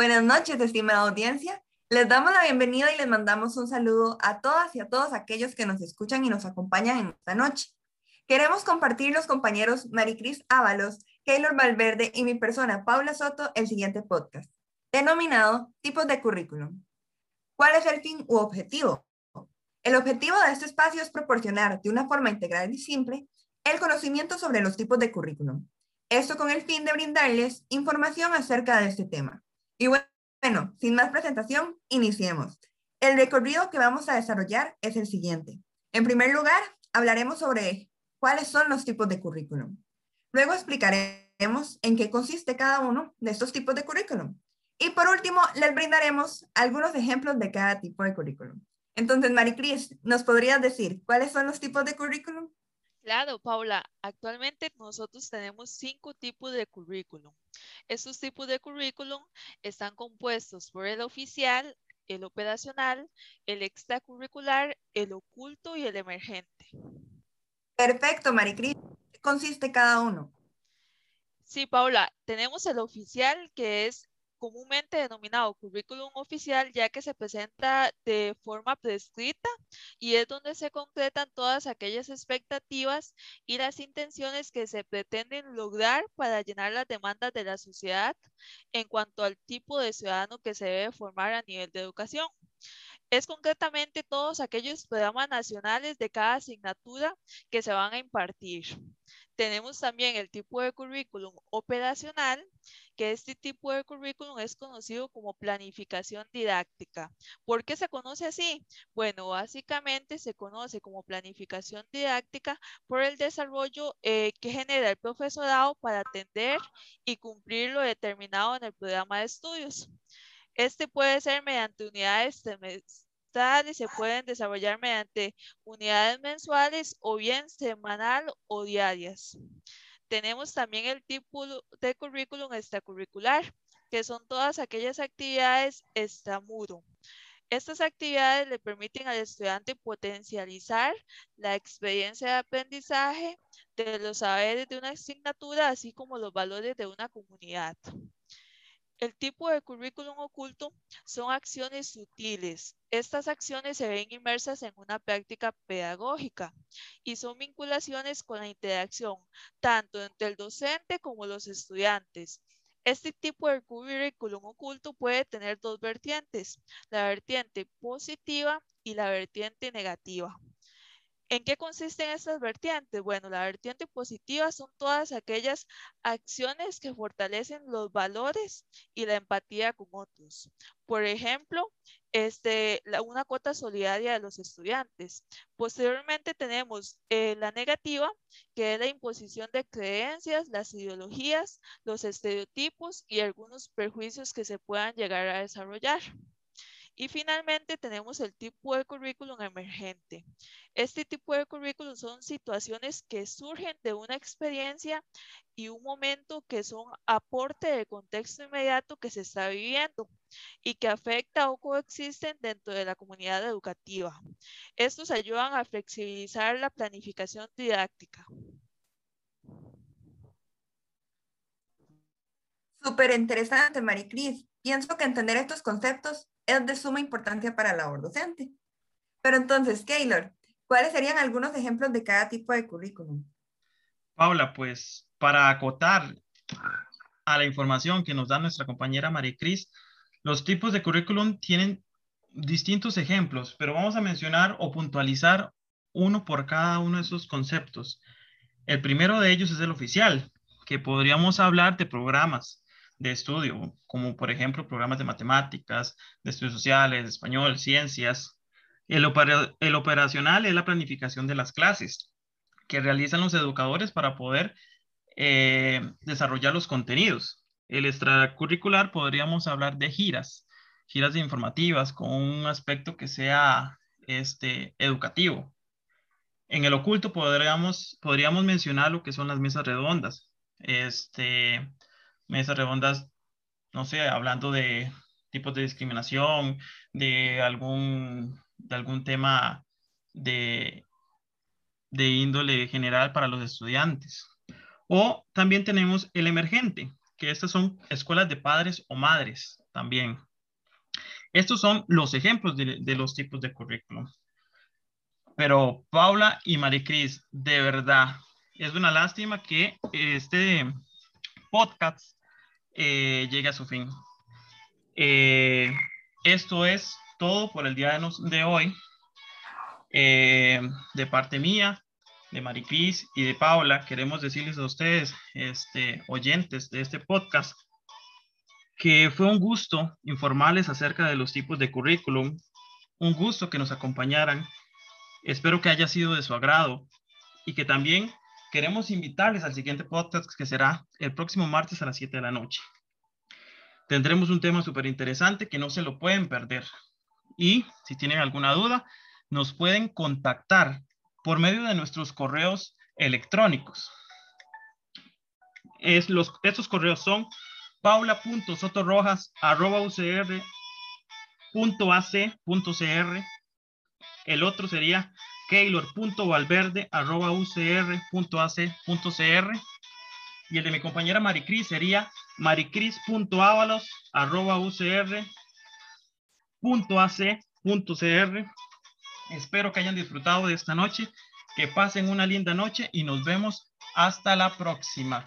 Buenas noches, estimada audiencia. Les damos la bienvenida y les mandamos un saludo a todas y a todos aquellos que nos escuchan y nos acompañan en esta noche. Queremos compartir los compañeros Maricris Ábalos, Keylor Valverde y mi persona, Paula Soto, el siguiente podcast, denominado Tipos de Currículum. ¿Cuál es el fin u objetivo? El objetivo de este espacio es proporcionar de una forma integral y simple el conocimiento sobre los tipos de currículum. Esto con el fin de brindarles información acerca de este tema. Y bueno, sin más presentación, iniciemos. El recorrido que vamos a desarrollar es el siguiente. En primer lugar, hablaremos sobre cuáles son los tipos de currículum. Luego explicaremos en qué consiste cada uno de estos tipos de currículum. Y por último, les brindaremos algunos ejemplos de cada tipo de currículum. Entonces, Maricris, ¿nos podrías decir cuáles son los tipos de currículum? Claro, Paula. Actualmente nosotros tenemos cinco tipos de currículum. Estos tipos de currículum están compuestos por el oficial, el operacional, el extracurricular, el oculto y el emergente. Perfecto, Maricris. ¿Qué consiste cada uno? Sí, Paula, tenemos el oficial que es comúnmente denominado currículum oficial, ya que se presenta de forma prescrita y es donde se concretan todas aquellas expectativas y las intenciones que se pretenden lograr para llenar las demandas de la sociedad en cuanto al tipo de ciudadano que se debe formar a nivel de educación. Es concretamente todos aquellos programas nacionales de cada asignatura que se van a impartir. Tenemos también el tipo de currículum operacional, que este tipo de currículum es conocido como planificación didáctica. ¿Por qué se conoce así? Bueno, básicamente se conoce como planificación didáctica por el desarrollo eh, que genera el profesorado para atender y cumplir lo determinado en el programa de estudios. Este puede ser mediante unidades y se pueden desarrollar mediante unidades mensuales o bien semanal o diarias. Tenemos también el tipo de currículum extracurricular, que son todas aquellas actividades extramuro. Estas actividades le permiten al estudiante potencializar la experiencia de aprendizaje de los saberes de una asignatura, así como los valores de una comunidad. El tipo de currículum oculto son acciones sutiles. Estas acciones se ven inmersas en una práctica pedagógica y son vinculaciones con la interacción tanto entre el docente como los estudiantes. Este tipo de currículum oculto puede tener dos vertientes, la vertiente positiva y la vertiente negativa. ¿En qué consisten estas vertientes? Bueno, la vertiente positiva son todas aquellas acciones que fortalecen los valores y la empatía con otros. Por ejemplo, este, una cuota solidaria de los estudiantes. Posteriormente tenemos eh, la negativa, que es la imposición de creencias, las ideologías, los estereotipos y algunos perjuicios que se puedan llegar a desarrollar. Y finalmente tenemos el tipo de currículum emergente. Este tipo de currículum son situaciones que surgen de una experiencia y un momento que son aporte de contexto inmediato que se está viviendo y que afecta o coexisten dentro de la comunidad educativa. Estos ayudan a flexibilizar la planificación didáctica. Súper interesante, Maricris. Pienso que entender estos conceptos es de suma importancia para la labor docente. Pero entonces, Keylor, ¿cuáles serían algunos ejemplos de cada tipo de currículum? Paula, pues para acotar a la información que nos da nuestra compañera Cris, los tipos de currículum tienen distintos ejemplos, pero vamos a mencionar o puntualizar uno por cada uno de esos conceptos. El primero de ellos es el oficial, que podríamos hablar de programas, de estudio, como por ejemplo programas de matemáticas, de estudios sociales, español, ciencias. El, el operacional es la planificación de las clases que realizan los educadores para poder eh, desarrollar los contenidos. El extracurricular podríamos hablar de giras, giras informativas con un aspecto que sea este, educativo. En el oculto podríamos, podríamos mencionar lo que son las mesas redondas, este, mesas redondas, no sé, hablando de tipos de discriminación, de algún, de algún tema de, de índole general para los estudiantes. O también tenemos el emergente, que estas son escuelas de padres o madres. también. Estos son los ejemplos de, los tipos de currículum. Pero Paula y Maricris, de verdad, es una lástima que este podcast eh, llegue a su fin. Eh, esto es todo por el día de, hoy. Eh, de parte mía, de Maricris y de Paula, queremos decirles a ustedes, este, oyentes de este podcast, que fue un gusto informarles acerca de los tipos de currículum, un gusto que nos acompañaran. Espero que haya sido de su agrado y que también queremos invitarles al siguiente podcast que será el próximo martes a las 7 de la noche. Tendremos un tema súper interesante que no se lo pueden perder. Y si tienen alguna duda, nos pueden contactar por medio de nuestros correos electrónicos. Es los, estos correos son paula.sotorrojas.ucr.ac.cr. El otro sería keylor.valverde.ucr.ac.cr. Y el de mi compañera Maricris sería maricris.avalos.ucr.ac.cr. Espero que hayan disfrutado de esta noche, que pasen una linda noche y nos vemos hasta la próxima.